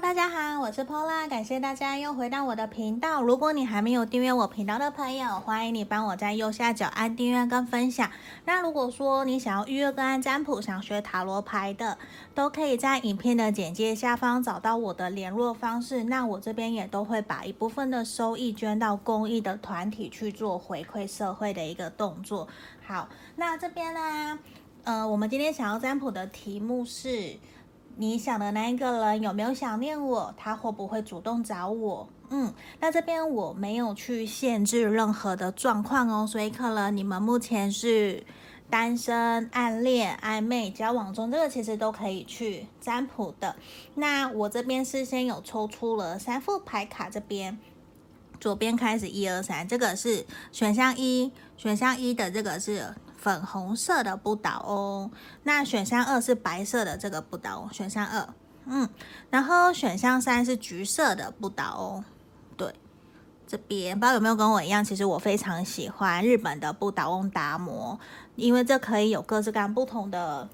大家好，我是 Pola，感谢大家又回到我的频道。如果你还没有订阅我频道的朋友，欢迎你帮我在右下角按订阅跟分享。那如果说你想要预约个案占卜，想学塔罗牌的，都可以在影片的简介下方找到我的联络方式。那我这边也都会把一部分的收益捐到公益的团体去做回馈社会的一个动作。好，那这边呢，呃，我们今天想要占卜的题目是。你想的那一个人有没有想念我？他会不会主动找我？嗯，那这边我没有去限制任何的状况哦，所以可能你们目前是单身、暗恋、暧昧、交往中，这个其实都可以去占卜的。那我这边事先有抽出了三副牌卡，这边左边开始一二三，这个是选项一，选项一的这个是。粉红色的不倒翁，那选项二是白色的这个不倒翁，选项二，嗯，然后选项三是橘色的不倒翁，对，这边不知道有没有跟我一样，其实我非常喜欢日本的不倒翁达摩，因为这可以有各式各样不同的。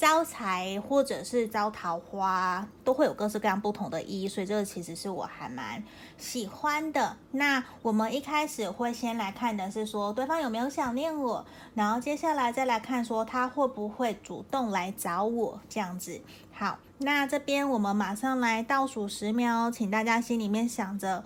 招财或者是招桃花，都会有各式各样不同的意义，所以这个其实是我还蛮喜欢的。那我们一开始会先来看的是说对方有没有想念我，然后接下来再来看说他会不会主动来找我这样子。好，那这边我们马上来倒数十秒，请大家心里面想着。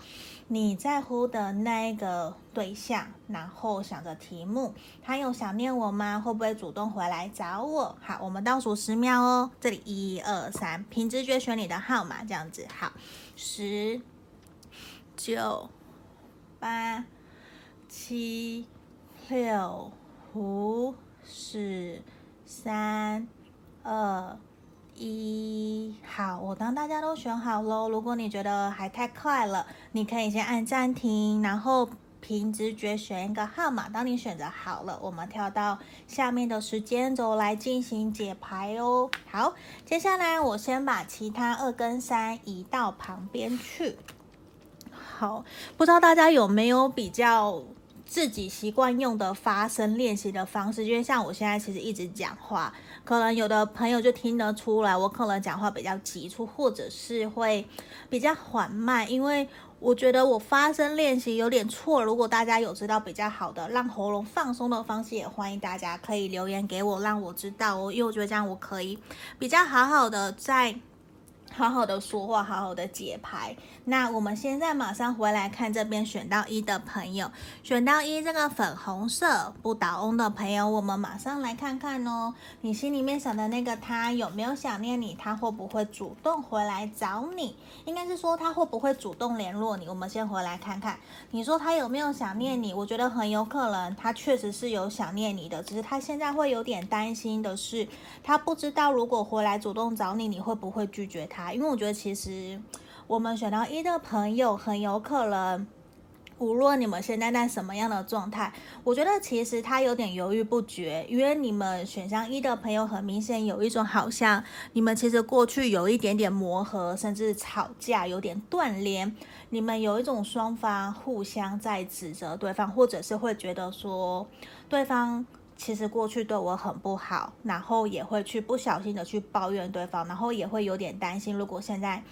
你在乎的那一个对象，然后想着题目，他有想念我吗？会不会主动回来找我？好，我们倒数十秒哦。这里一二三，凭直觉选你的号码，这样子。好，十、九、八、七、六、五、四、三、二。一好，我当大家都选好喽。如果你觉得还太快了，你可以先按暂停，然后凭直觉选一个号码。当你选择好了，我们跳到下面的时间轴来进行解牌哦。好，接下来我先把其他二跟三移到旁边去。好，不知道大家有没有比较自己习惯用的发声练习的方式？因为像我现在其实一直讲话。可能有的朋友就听得出来，我可能讲话比较急促，或者是会比较缓慢，因为我觉得我发声练习有点错。如果大家有知道比较好的让喉咙放松的方式，也欢迎大家可以留言给我，让我知道哦。因为我觉得这样我可以比较好好的在。好好的说话，好好的解牌。那我们现在马上回来看这边选到一的朋友，选到一这个粉红色不倒翁的朋友，我们马上来看看哦。你心里面想的那个他有没有想念你？他会不会主动回来找你？应该是说他会不会主动联络你？我们先回来看看。你说他有没有想念你？我觉得很有可能他确实是有想念你的，只是他现在会有点担心的是，他不知道如果回来主动找你，你会不会拒绝他？因为我觉得，其实我们选到一的朋友很有可能，无论你们现在在什么样的状态，我觉得其实他有点犹豫不决。因为你们选项一的朋友，很明显有一种好像你们其实过去有一点点磨合，甚至吵架，有点断联。你们有一种双方互相在指责对方，或者是会觉得说对方。其实过去对我很不好，然后也会去不小心的去抱怨对方，然后也会有点担心，如果现在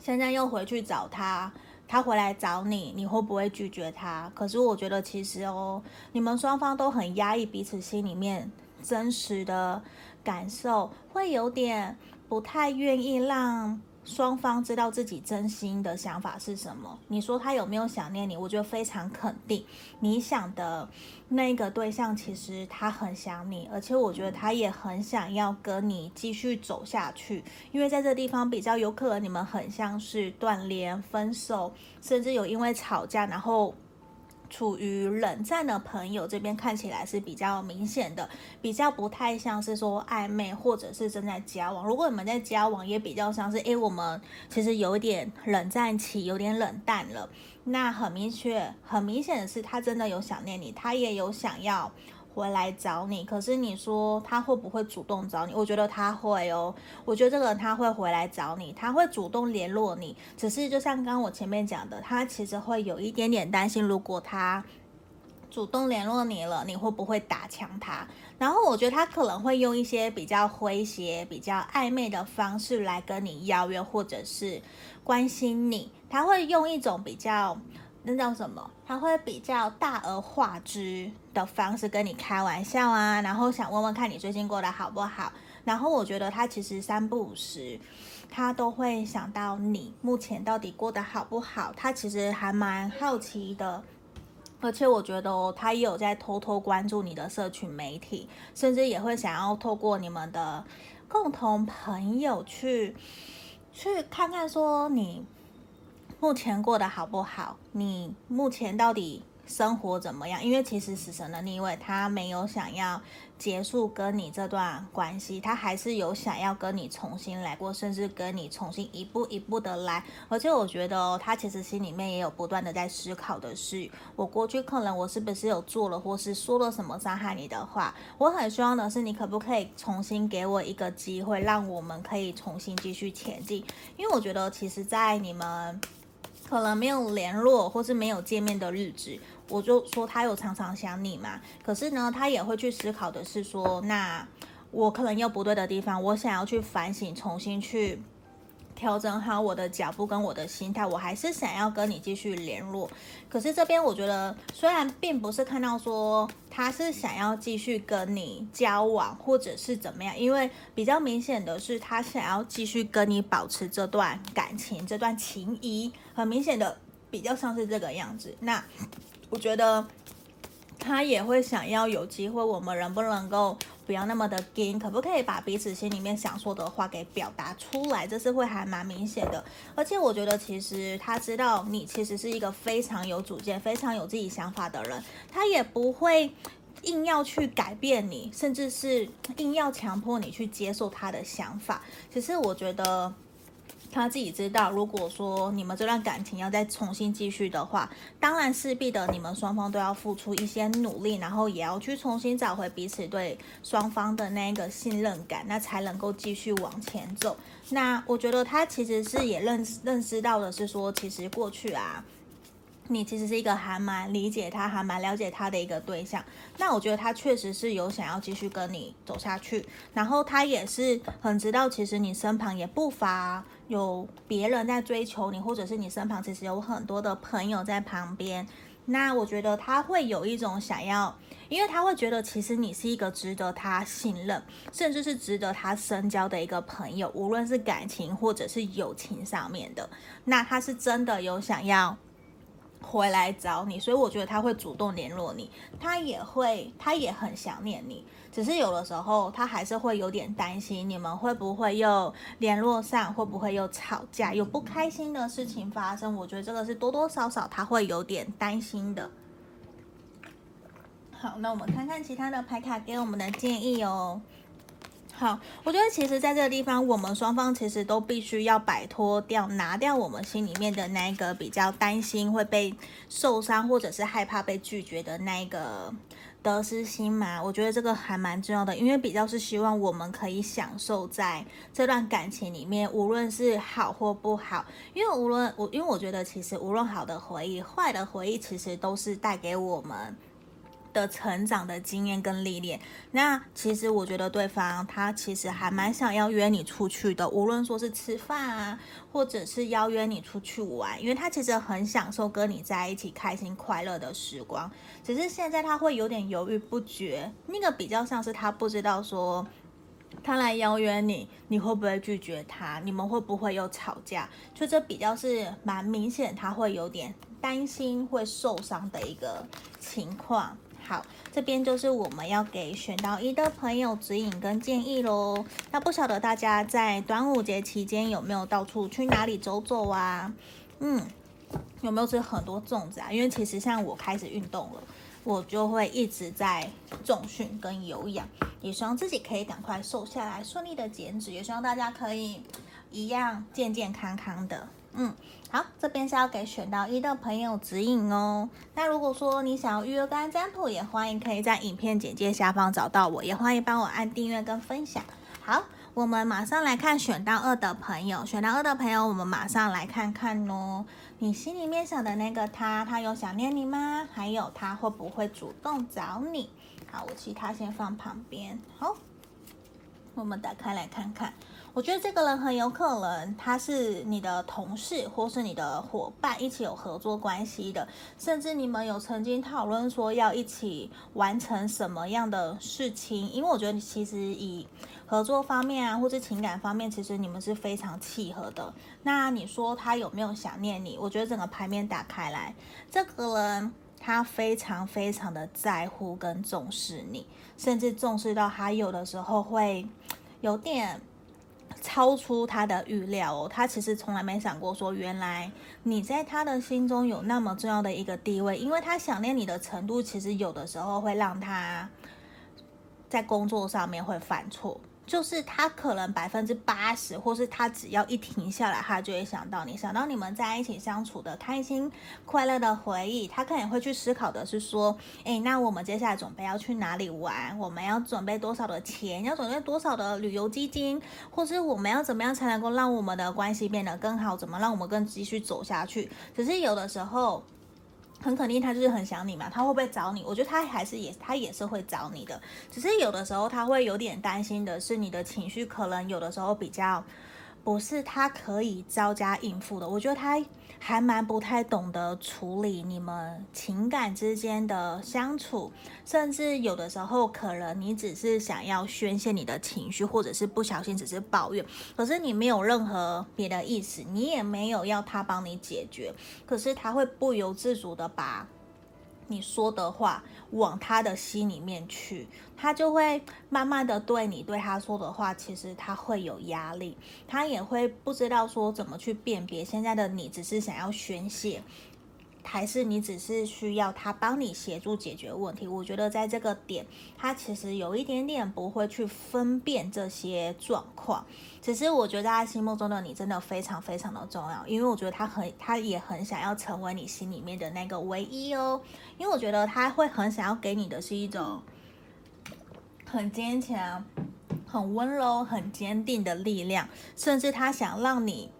现在又回去找他，他回来找你，你会不会拒绝他？可是我觉得其实哦，你们双方都很压抑彼此心里面真实的感受，会有点不太愿意让。双方知道自己真心的想法是什么？你说他有没有想念你？我觉得非常肯定。你想的那个对象，其实他很想你，而且我觉得他也很想要跟你继续走下去。因为在这地方比较有可能你们很像是断联、分手，甚至有因为吵架，然后。处于冷战的朋友这边看起来是比较明显的，比较不太像是说暧昧或者是正在交往。如果你们在交往，也比较像是，诶，我们其实有点冷战期，有点冷淡了。那很明确，很明显的是，他真的有想念你，他也有想要。回来找你，可是你说他会不会主动找你？我觉得他会哦，我觉得这个人他会回来找你，他会主动联络你。只是就像刚刚我前面讲的，他其实会有一点点担心，如果他主动联络你了，你会不会打枪他？然后我觉得他可能会用一些比较诙谐、比较暧昧的方式来跟你邀约，或者是关心你。他会用一种比较那叫什么？他会比较大而化之的方式跟你开玩笑啊，然后想问问看你最近过得好不好。然后我觉得他其实三不五时，他都会想到你目前到底过得好不好。他其实还蛮好奇的。而且我觉得，他也有在偷偷关注你的社群媒体，甚至也会想要透过你们的共同朋友去去看看，说你目前过得好不好，你目前到底生活怎么样？因为其实死神的逆位，他没有想要。结束跟你这段关系，他还是有想要跟你重新来过，甚至跟你重新一步一步的来。而且我觉得哦，他其实心里面也有不断的在思考的是，我过去可能我是不是有做了或是说了什么伤害你的话？我很希望的是，你可不可以重新给我一个机会，让我们可以重新继续前进？因为我觉得，其实，在你们可能没有联络或是没有见面的日子。我就说他有常常想你嘛，可是呢，他也会去思考的是说，那我可能有不对的地方，我想要去反省，重新去调整好我的脚步跟我的心态，我还是想要跟你继续联络。可是这边我觉得，虽然并不是看到说他是想要继续跟你交往，或者是怎么样，因为比较明显的是他想要继续跟你保持这段感情、这段情谊，很明显的比较像是这个样子。那。我觉得他也会想要有机会，我们能不能够不要那么的硬，可不可以把彼此心里面想说的话给表达出来？这是会还蛮明显的。而且我觉得，其实他知道你其实是一个非常有主见、非常有自己想法的人，他也不会硬要去改变你，甚至是硬要强迫你去接受他的想法。其实我觉得。他自己知道，如果说你们这段感情要再重新继续的话，当然势必的，你们双方都要付出一些努力，然后也要去重新找回彼此对双方的那个信任感，那才能够继续往前走。那我觉得他其实是也认识认识到的是说，其实过去啊。你其实是一个还蛮理解他、还蛮了解他的一个对象。那我觉得他确实是有想要继续跟你走下去，然后他也是很知道，其实你身旁也不乏有别人在追求你，或者是你身旁其实有很多的朋友在旁边。那我觉得他会有一种想要，因为他会觉得其实你是一个值得他信任，甚至是值得他深交的一个朋友，无论是感情或者是友情上面的。那他是真的有想要。回来找你，所以我觉得他会主动联络你，他也会，他也很想念你，只是有的时候他还是会有点担心你们会不会又联络上，会不会又吵架，有不开心的事情发生。我觉得这个是多多少少他会有点担心的。好，那我们看看其他的牌卡给我们的建议哦。好，我觉得其实在这个地方，我们双方其实都必须要摆脱掉、拿掉我们心里面的那一个比较担心会被受伤，或者是害怕被拒绝的那一个得失心嘛。我觉得这个还蛮重要的，因为比较是希望我们可以享受在这段感情里面，无论是好或不好。因为无论我，因为我觉得其实无论好的回忆、坏的回忆，其实都是带给我们。的成长的经验跟历练，那其实我觉得对方他其实还蛮想要约你出去的，无论说是吃饭啊，或者是邀约你出去玩，因为他其实很享受跟你在一起开心快乐的时光。只是现在他会有点犹豫不决，那个比较像是他不知道说他来邀约你，你会不会拒绝他？你们会不会又吵架？就这比较是蛮明显，他会有点担心会受伤的一个情况。好，这边就是我们要给选到一的朋友指引跟建议喽。那不晓得大家在端午节期间有没有到处去哪里走走啊？嗯，有没有吃很多粽子啊？因为其实像我开始运动了，我就会一直在重训跟有氧，也希望自己可以赶快瘦下来，顺利的减脂，也希望大家可以一样健健康康的。嗯，好，这边是要给选到一的朋友指引哦。那如果说你想要预约个案占卜，也欢迎可以在影片简介下方找到我，也欢迎帮我按订阅跟分享。好，我们马上来看选到二的朋友，选到二的朋友，我们马上来看看哦。你心里面想的那个他，他有想念你吗？还有他会不会主动找你？好，我其他先放旁边。好，我们打开来看看。我觉得这个人很有可能他是你的同事，或是你的伙伴，一起有合作关系的，甚至你们有曾经讨论说要一起完成什么样的事情。因为我觉得你其实以合作方面啊，或是情感方面，其实你们是非常契合的。那你说他有没有想念你？我觉得整个牌面打开来，这个人他非常非常的在乎跟重视你，甚至重视到他有的时候会有点。超出他的预料哦，他其实从来没想过说，原来你在他的心中有那么重要的一个地位，因为他想念你的程度，其实有的时候会让他在工作上面会犯错。就是他可能百分之八十，或是他只要一停下来，他就会想到你，想到你们在一起相处的开心、快乐的回忆。他可能会去思考的是说，诶，那我们接下来准备要去哪里玩？我们要准备多少的钱？要准备多少的旅游基金？或是我们要怎么样才能够让我们的关系变得更好？怎么让我们更继续走下去？只是有的时候。很肯定，他就是很想你嘛。他会不会找你？我觉得他还是也，他也是会找你的。只是有的时候他会有点担心的是，你的情绪可能有的时候比较。不是他可以招架应付的，我觉得他还蛮不太懂得处理你们情感之间的相处，甚至有的时候可能你只是想要宣泄你的情绪，或者是不小心只是抱怨，可是你没有任何别的意思，你也没有要他帮你解决，可是他会不由自主的把。你说的话往他的心里面去，他就会慢慢的对你对他说的话，其实他会有压力，他也会不知道说怎么去辨别现在的你只是想要宣泄。还是你只是需要他帮你协助解决问题？我觉得在这个点，他其实有一点点不会去分辨这些状况。只是我觉得在他心目中的你真的非常非常的重要，因为我觉得他很，他也很想要成为你心里面的那个唯一哦。因为我觉得他会很想要给你的是一种很坚强、很温柔、很坚定的力量，甚至他想让你。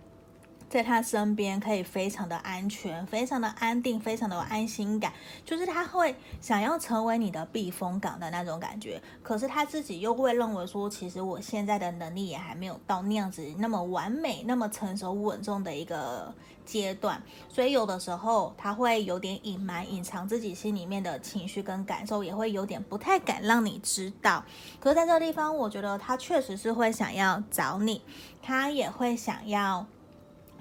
在他身边可以非常的安全，非常的安定，非常的有安心感，就是他会想要成为你的避风港的那种感觉。可是他自己又会认为说，其实我现在的能力也还没有到那样子那么完美、那么成熟稳重的一个阶段，所以有的时候他会有点隐瞒、隐藏自己心里面的情绪跟感受，也会有点不太敢让你知道。可是在这个地方，我觉得他确实是会想要找你，他也会想要。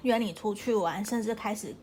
约你出去玩，甚至开始，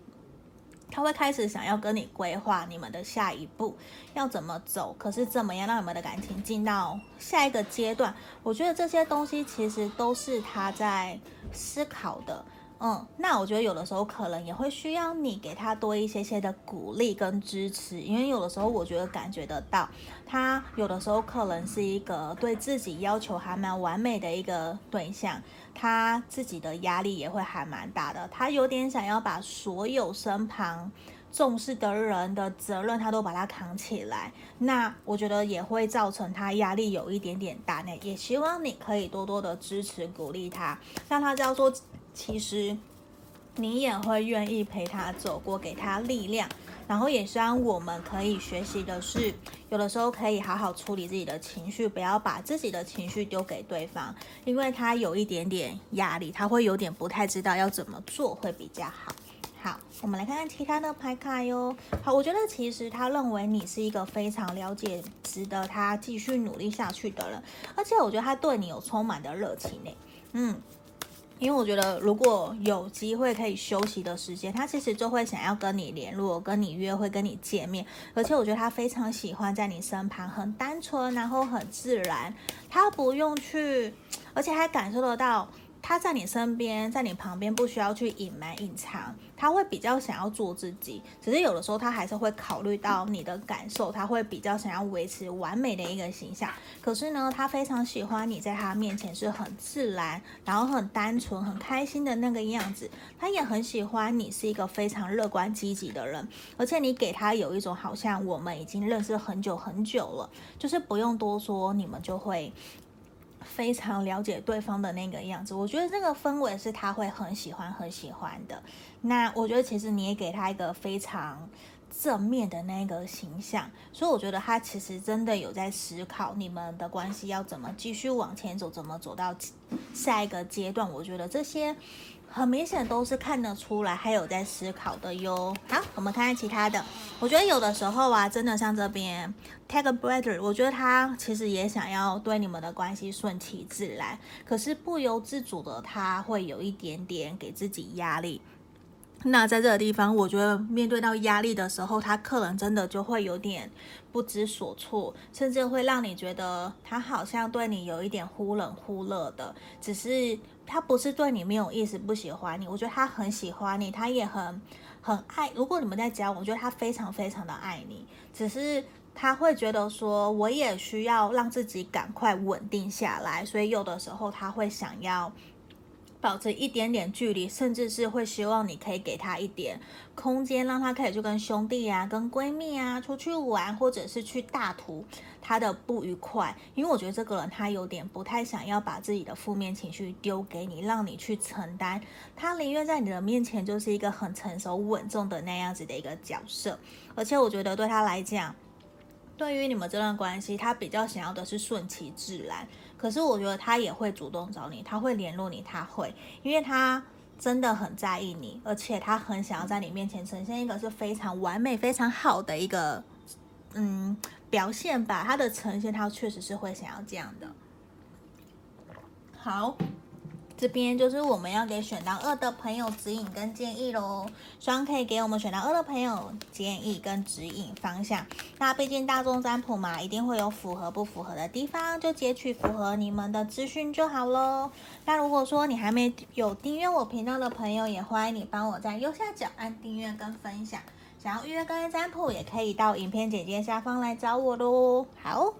他会开始想要跟你规划你们的下一步要怎么走，可是怎么样让你们的感情进到下一个阶段？我觉得这些东西其实都是他在思考的。嗯，那我觉得有的时候可能也会需要你给他多一些些的鼓励跟支持，因为有的时候我觉得感觉得到，他有的时候可能是一个对自己要求还蛮完美的一个对象，他自己的压力也会还蛮大的，他有点想要把所有身旁重视的人的责任，他都把他扛起来，那我觉得也会造成他压力有一点点大呢，也希望你可以多多的支持鼓励他，让他知道说。其实你也会愿意陪他走过，给他力量，然后也希望我们可以学习的是，有的时候可以好好处理自己的情绪，不要把自己的情绪丢给对方，因为他有一点点压力，他会有点不太知道要怎么做会比较好。好，我们来看看其他的牌卡哟。好，我觉得其实他认为你是一个非常了解、值得他继续努力下去的人，而且我觉得他对你有充满的热情呢。嗯。因为我觉得，如果有机会可以休息的时间，他其实就会想要跟你联络、跟你约会、跟你见面。而且我觉得他非常喜欢在你身旁，很单纯，然后很自然。他不用去，而且还感受得到。他在你身边，在你旁边，不需要去隐瞒隐藏，他会比较想要做自己。只是有的时候，他还是会考虑到你的感受，他会比较想要维持完美的一个形象。可是呢，他非常喜欢你在他面前是很自然，然后很单纯、很开心的那个样子。他也很喜欢你是一个非常乐观积极的人，而且你给他有一种好像我们已经认识很久很久了，就是不用多说，你们就会。非常了解对方的那个样子。我觉得这个氛围是他会很喜欢、很喜欢的。那我觉得其实你也给他一个非常正面的那个形象，所以我觉得他其实真的有在思考你们的关系要怎么继续往前走，怎么走到下一个阶段。我觉得这些。很明显都是看得出来，还有在思考的哟。好，我们看看其他的。我觉得有的时候啊，真的像这边 take a breather，我觉得他其实也想要对你们的关系顺其自然，可是不由自主的他会有一点点给自己压力。那在这个地方，我觉得面对到压力的时候，他可能真的就会有点不知所措，甚至会让你觉得他好像对你有一点忽冷忽热的，只是。他不是对你没有意思，不喜欢你。我觉得他很喜欢你，他也很很爱。如果你们在交往，我觉得他非常非常的爱你。只是他会觉得说，我也需要让自己赶快稳定下来，所以有的时候他会想要。保持一点点距离，甚至是会希望你可以给他一点空间，让他可以去跟兄弟啊、跟闺蜜啊出去玩，或者是去大图他的不愉快。因为我觉得这个人他有点不太想要把自己的负面情绪丢给你，让你去承担。他宁愿在你的面前就是一个很成熟稳重的那样子的一个角色。而且我觉得对他来讲，对于你们这段关系，他比较想要的是顺其自然。可是我觉得他也会主动找你，他会联络你，他会，因为他真的很在意你，而且他很想要在你面前呈现一个是非常完美、非常好的一个嗯表现吧。他的呈现，他确实是会想要这样的。好。这边就是我们要给选到二的朋友指引跟建议喽，希望可以给我们选到二的朋友建议跟指引方向。那毕竟大众占卜嘛，一定会有符合不符合的地方，就截取符合你们的资讯就好喽。那如果说你还没有订阅我频道的朋友，也欢迎你帮我在右下角按订阅跟分享。想要预约个案占卜，也可以到影片简介下方来找我喽。好，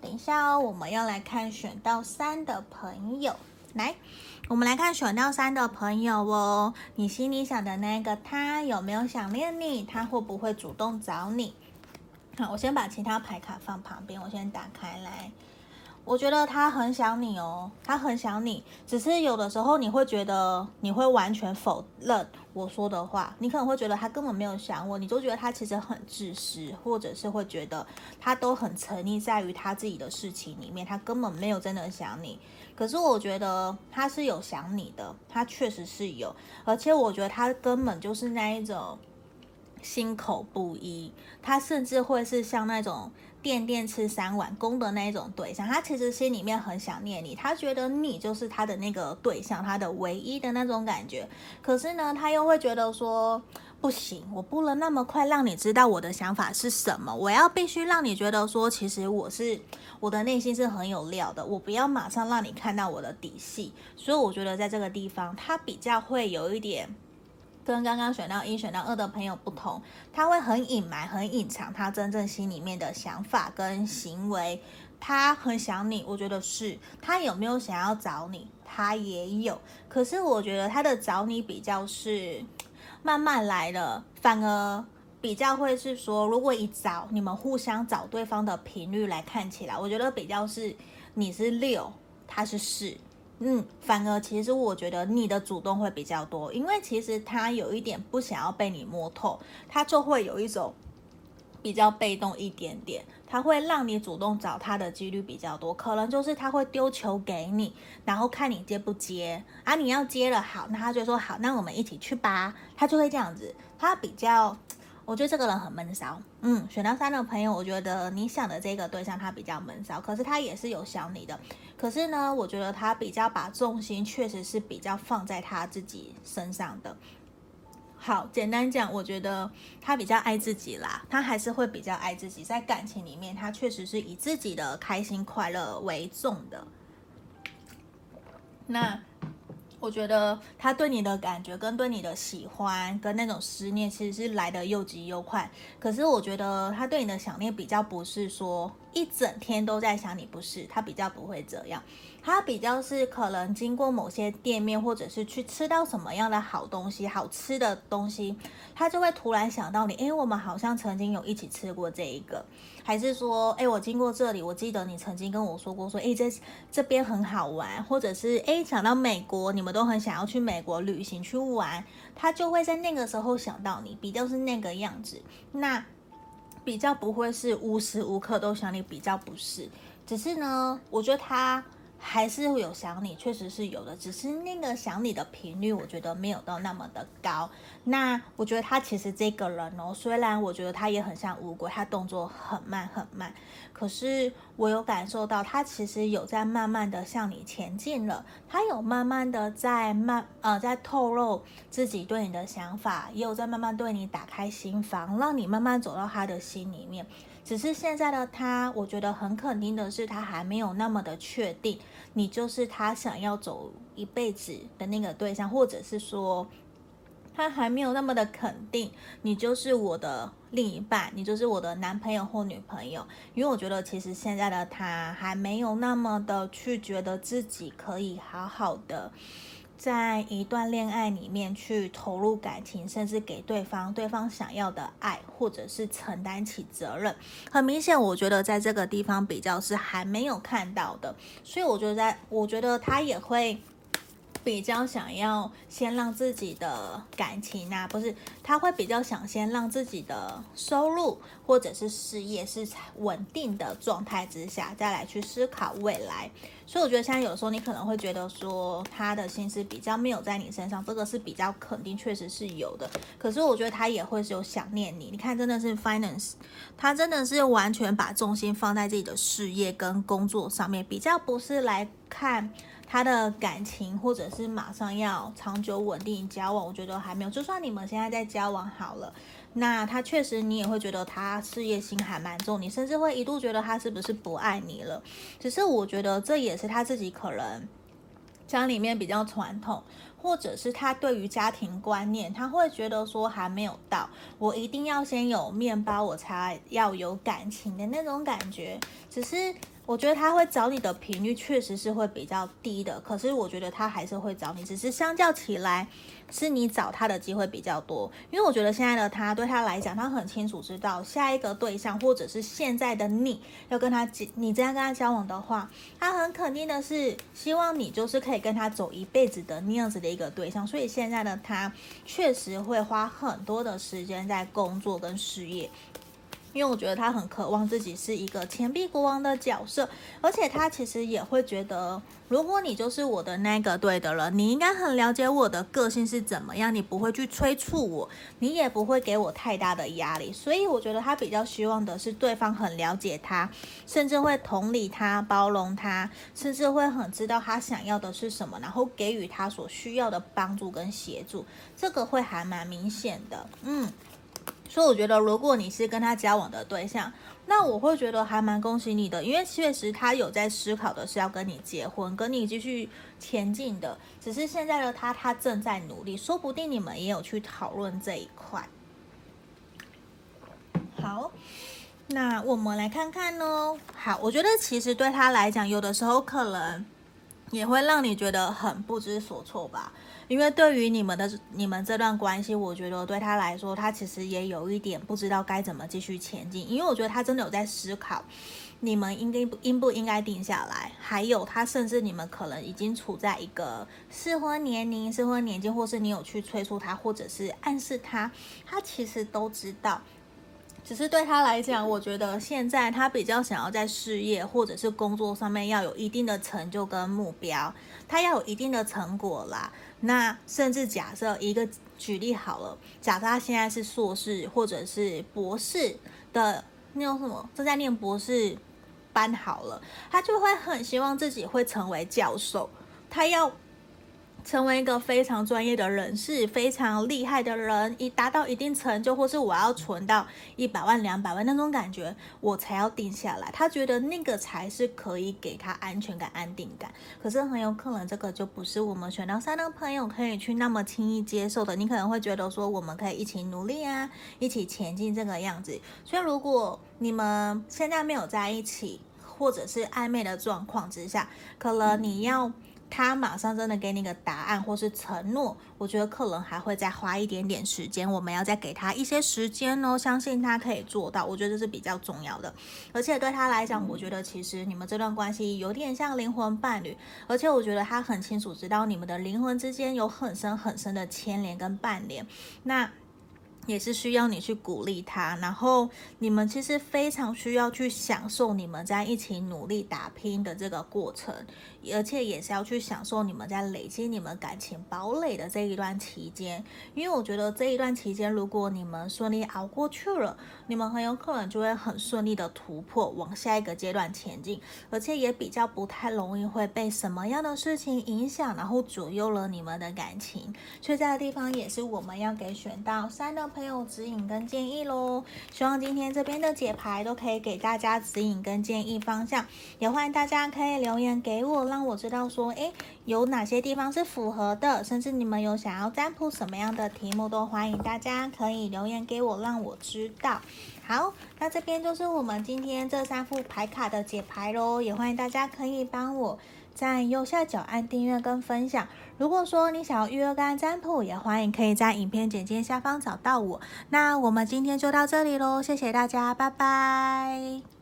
等一下哦，我们要来看选到三的朋友，来。我们来看选到三的朋友哦，你心里想的那个他有没有想念你？他会不会主动找你？好，我先把其他牌卡放旁边，我先打开来。我觉得他很想你哦，他很想你，只是有的时候你会觉得你会完全否认我说的话，你可能会觉得他根本没有想我，你就觉得他其实很自私，或者是会觉得他都很沉溺在于他自己的事情里面，他根本没有真的想你。可是我觉得他是有想你的，他确实是有，而且我觉得他根本就是那一种心口不一，他甚至会是像那种电电吃三碗公的那一种对象，他其实心里面很想念你，他觉得你就是他的那个对象，他的唯一的那种感觉。可是呢，他又会觉得说。不行，我不能那么快让你知道我的想法是什么。我要必须让你觉得说，其实我是我的内心是很有料的。我不要马上让你看到我的底细。所以我觉得在这个地方，他比较会有一点跟刚刚选到一、选到二的朋友不同，他会很隐瞒、很隐藏他真正心里面的想法跟行为。他很想你，我觉得是。他有没有想要找你？他也有。可是我觉得他的找你比较是。慢慢来了，反而比较会是说，如果一找你们互相找对方的频率来看起来，我觉得比较是你是六，他是四，嗯，反而其实我觉得你的主动会比较多，因为其实他有一点不想要被你摸透，他就会有一种比较被动一点点。他会让你主动找他的几率比较多，可能就是他会丢球给你，然后看你接不接啊。你要接了好，那他就说好，那我们一起去吧。他就会这样子。他比较，我觉得这个人很闷骚。嗯，选到三的朋友，我觉得你想的这个对象他比较闷骚，可是他也是有想你的。可是呢，我觉得他比较把重心确实是比较放在他自己身上的。好，简单讲，我觉得他比较爱自己啦，他还是会比较爱自己，在感情里面，他确实是以自己的开心快乐为重的。那我觉得他对你的感觉跟对你的喜欢跟那种思念，其实是来得又急又快。可是我觉得他对你的想念比较不是说一整天都在想你，不是，他比较不会这样，他比较是可能经过某些店面，或者是去吃到什么样的好东西、好吃的东西，他就会突然想到你，诶，我们好像曾经有一起吃过这一个，还是说，诶，我经过这里，我记得你曾经跟我说过，说，诶，这这边很好玩，或者是，诶，想到美国，你们都很想要去美国旅行去玩，他就会在那个时候想到你，比较是那个样子，那。比较不会是无时无刻都想你，比较不是，只是呢，我觉得他还是会有想你，确实是有的，只是那个想你的频率，我觉得没有到那么的高。那我觉得他其实这个人哦，虽然我觉得他也很像乌龟，他动作很慢很慢，可是我有感受到他其实有在慢慢的向你前进了，他有慢慢的在慢呃在透露自己对你的想法，也有在慢慢对你打开心房，让你慢慢走到他的心里面。只是现在的他，我觉得很肯定的是，他还没有那么的确定你就是他想要走一辈子的那个对象，或者是说。他还没有那么的肯定，你就是我的另一半，你就是我的男朋友或女朋友。因为我觉得，其实现在的他还没有那么的去觉得自己可以好好的在一段恋爱里面去投入感情，甚至给对方对方想要的爱，或者是承担起责任。很明显，我觉得在这个地方比较是还没有看到的，所以我觉得在，我觉得他也会。比较想要先让自己的感情啊，不是，他会比较想先让自己的收入或者是事业是稳定的状态之下，再来去思考未来。所以我觉得现在有时候你可能会觉得说他的心思比较没有在你身上，这个是比较肯定，确实是有的。可是我觉得他也会是有想念你。你看，真的是 finance，他真的是完全把重心放在自己的事业跟工作上面，比较不是来看。他的感情，或者是马上要长久稳定交往，我觉得还没有。就算你们现在在交往好了，那他确实你也会觉得他事业心还蛮重，你甚至会一度觉得他是不是不爱你了。只是我觉得这也是他自己可能家里面比较传统，或者是他对于家庭观念，他会觉得说还没有到，我一定要先有面包，我才要有感情的那种感觉。只是。我觉得他会找你的频率确实是会比较低的，可是我觉得他还是会找你，只是相较起来，是你找他的机会比较多。因为我觉得现在的他对他来讲，他很清楚知道下一个对象或者是现在的你要跟他，你这样跟他交往的话，他很肯定的是希望你就是可以跟他走一辈子的那样子的一个对象。所以现在的他确实会花很多的时间在工作跟事业。因为我觉得他很渴望自己是一个钱币国王的角色，而且他其实也会觉得，如果你就是我的那个对的人，你应该很了解我的个性是怎么样，你不会去催促我，你也不会给我太大的压力。所以我觉得他比较希望的是对方很了解他，甚至会同理他、包容他，甚至会很知道他想要的是什么，然后给予他所需要的帮助跟协助，这个会还蛮明显的，嗯。所以我觉得，如果你是跟他交往的对象，那我会觉得还蛮恭喜你的，因为确实他有在思考的是要跟你结婚，跟你继续前进的。只是现在的他，他正在努力，说不定你们也有去讨论这一块。好，那我们来看看哦。好，我觉得其实对他来讲，有的时候可能也会让你觉得很不知所措吧。因为对于你们的你们这段关系，我觉得对他来说，他其实也有一点不知道该怎么继续前进。因为我觉得他真的有在思考，你们应该应不应该定下来，还有他甚至你们可能已经处在一个适婚年龄、适婚年纪，或是你有去催促他，或者是暗示他，他其实都知道。只是对他来讲，我觉得现在他比较想要在事业或者是工作上面要有一定的成就跟目标，他要有一定的成果啦。那甚至假设一个举例好了，假设他现在是硕士或者是博士的那种什么正在念博士班好了，他就会很希望自己会成为教授，他要成为一个非常专业的人士，非常厉害的人，以达到一定成就，或是我要存到一百万、两百万那种感觉，我才要定下来。他觉得那个才是可以给他安全感、安定感。可是很有可能这个就不是我们选到三的朋友可以去那么轻易接受的。你可能会觉得说，我们可以一起努力啊，一起前进这个样子。所以如果你们现在没有在一起，或者是暧昧的状况之下，可能你要。他马上真的给你个答案或是承诺，我觉得可能还会再花一点点时间，我们要再给他一些时间哦，相信他可以做到，我觉得这是比较重要的。而且对他来讲，我觉得其实你们这段关系有点像灵魂伴侣，而且我觉得他很清楚知道你们的灵魂之间有很深很深的牵连跟伴连。那。也是需要你去鼓励他，然后你们其实非常需要去享受你们在一起努力打拼的这个过程，而且也是要去享受你们在累积你们感情堡垒的这一段期间。因为我觉得这一段期间，如果你们顺利熬过去了，你们很有可能就会很顺利的突破，往下一个阶段前进，而且也比较不太容易会被什么样的事情影响，然后左右了你们的感情。所以这个地方也是我们要给选到三的。朋友指引跟建议喽，希望今天这边的解牌都可以给大家指引跟建议方向，也欢迎大家可以留言给我，让我知道说，诶，有哪些地方是符合的，甚至你们有想要占卜什么样的题目，都欢迎大家可以留言给我，让我知道。好，那这边就是我们今天这三副牌卡的解牌喽，也欢迎大家可以帮我在右下角按订阅跟分享。如果说你想要预约跟占卜，也欢迎可以在影片简介下方找到我。那我们今天就到这里喽，谢谢大家，拜拜。